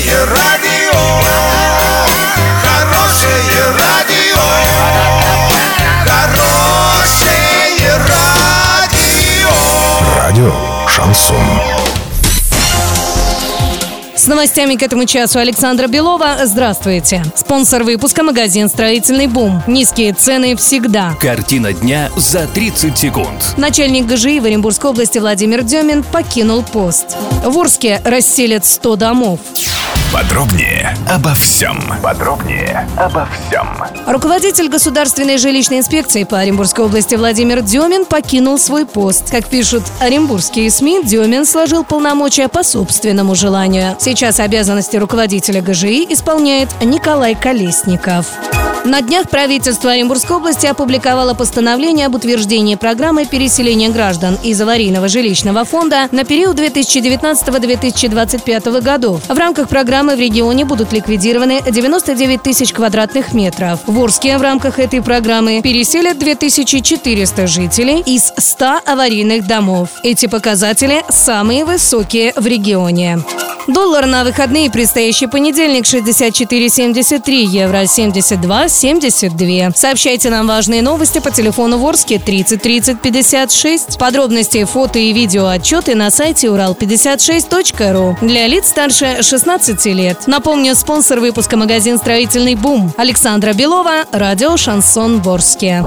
Хорошее радио, хорошее радио, хорошее радио. Радио Шансон. С новостями к этому часу Александра Белова. Здравствуйте. Спонсор выпуска магазин «Строительный бум». Низкие цены всегда. Картина дня за 30 секунд. Начальник ГЖИ в Оренбургской области Владимир Демин покинул пост. В Урске расселят 100 домов. Подробнее обо всем. Подробнее обо всем. Руководитель Государственной жилищной инспекции по Оренбургской области Владимир Демин покинул свой пост. Как пишут оренбургские СМИ, Демин сложил полномочия по собственному желанию. Сейчас обязанности руководителя ГЖИ исполняет Николай Колесников. На днях правительство Оренбургской области опубликовало постановление об утверждении программы переселения граждан из аварийного жилищного фонда на период 2019-2025 годов. В рамках программы в регионе будут ликвидированы 99 тысяч квадратных метров. В Орске в рамках этой программы переселят 2400 жителей из 100 аварийных домов. Эти показатели самые высокие в регионе. Доллар на выходные предстоящий понедельник 64,73, евро 72,72. Сообщайте нам важные новости по телефону Ворске 30 30 56. Подробности, фото и видео отчеты на сайте урал56.ру. Для лиц старше 16 лет. Напомню, спонсор выпуска магазин «Строительный бум». Александра Белова, радио «Шансон Ворске».